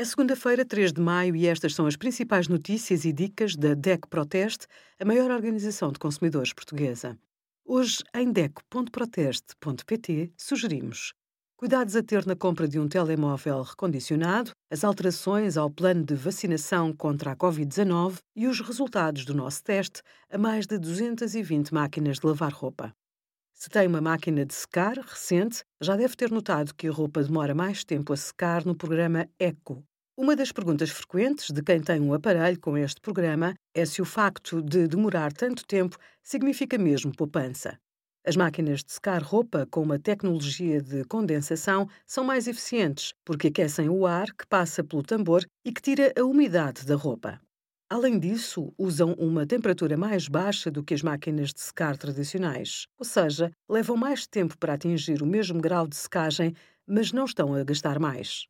É segunda-feira, 3 de maio, e estas são as principais notícias e dicas da DEC Proteste, a maior organização de consumidores portuguesa. Hoje, em DEC.proteste.pt, sugerimos cuidados a ter na compra de um telemóvel recondicionado, as alterações ao plano de vacinação contra a Covid-19 e os resultados do nosso teste a mais de 220 máquinas de lavar roupa. Se tem uma máquina de secar recente, já deve ter notado que a roupa demora mais tempo a secar no programa Eco. Uma das perguntas frequentes de quem tem um aparelho com este programa é se o facto de demorar tanto tempo significa mesmo poupança. As máquinas de secar roupa com uma tecnologia de condensação são mais eficientes porque aquecem o ar que passa pelo tambor e que tira a umidade da roupa. Além disso, usam uma temperatura mais baixa do que as máquinas de secar tradicionais, ou seja, levam mais tempo para atingir o mesmo grau de secagem, mas não estão a gastar mais.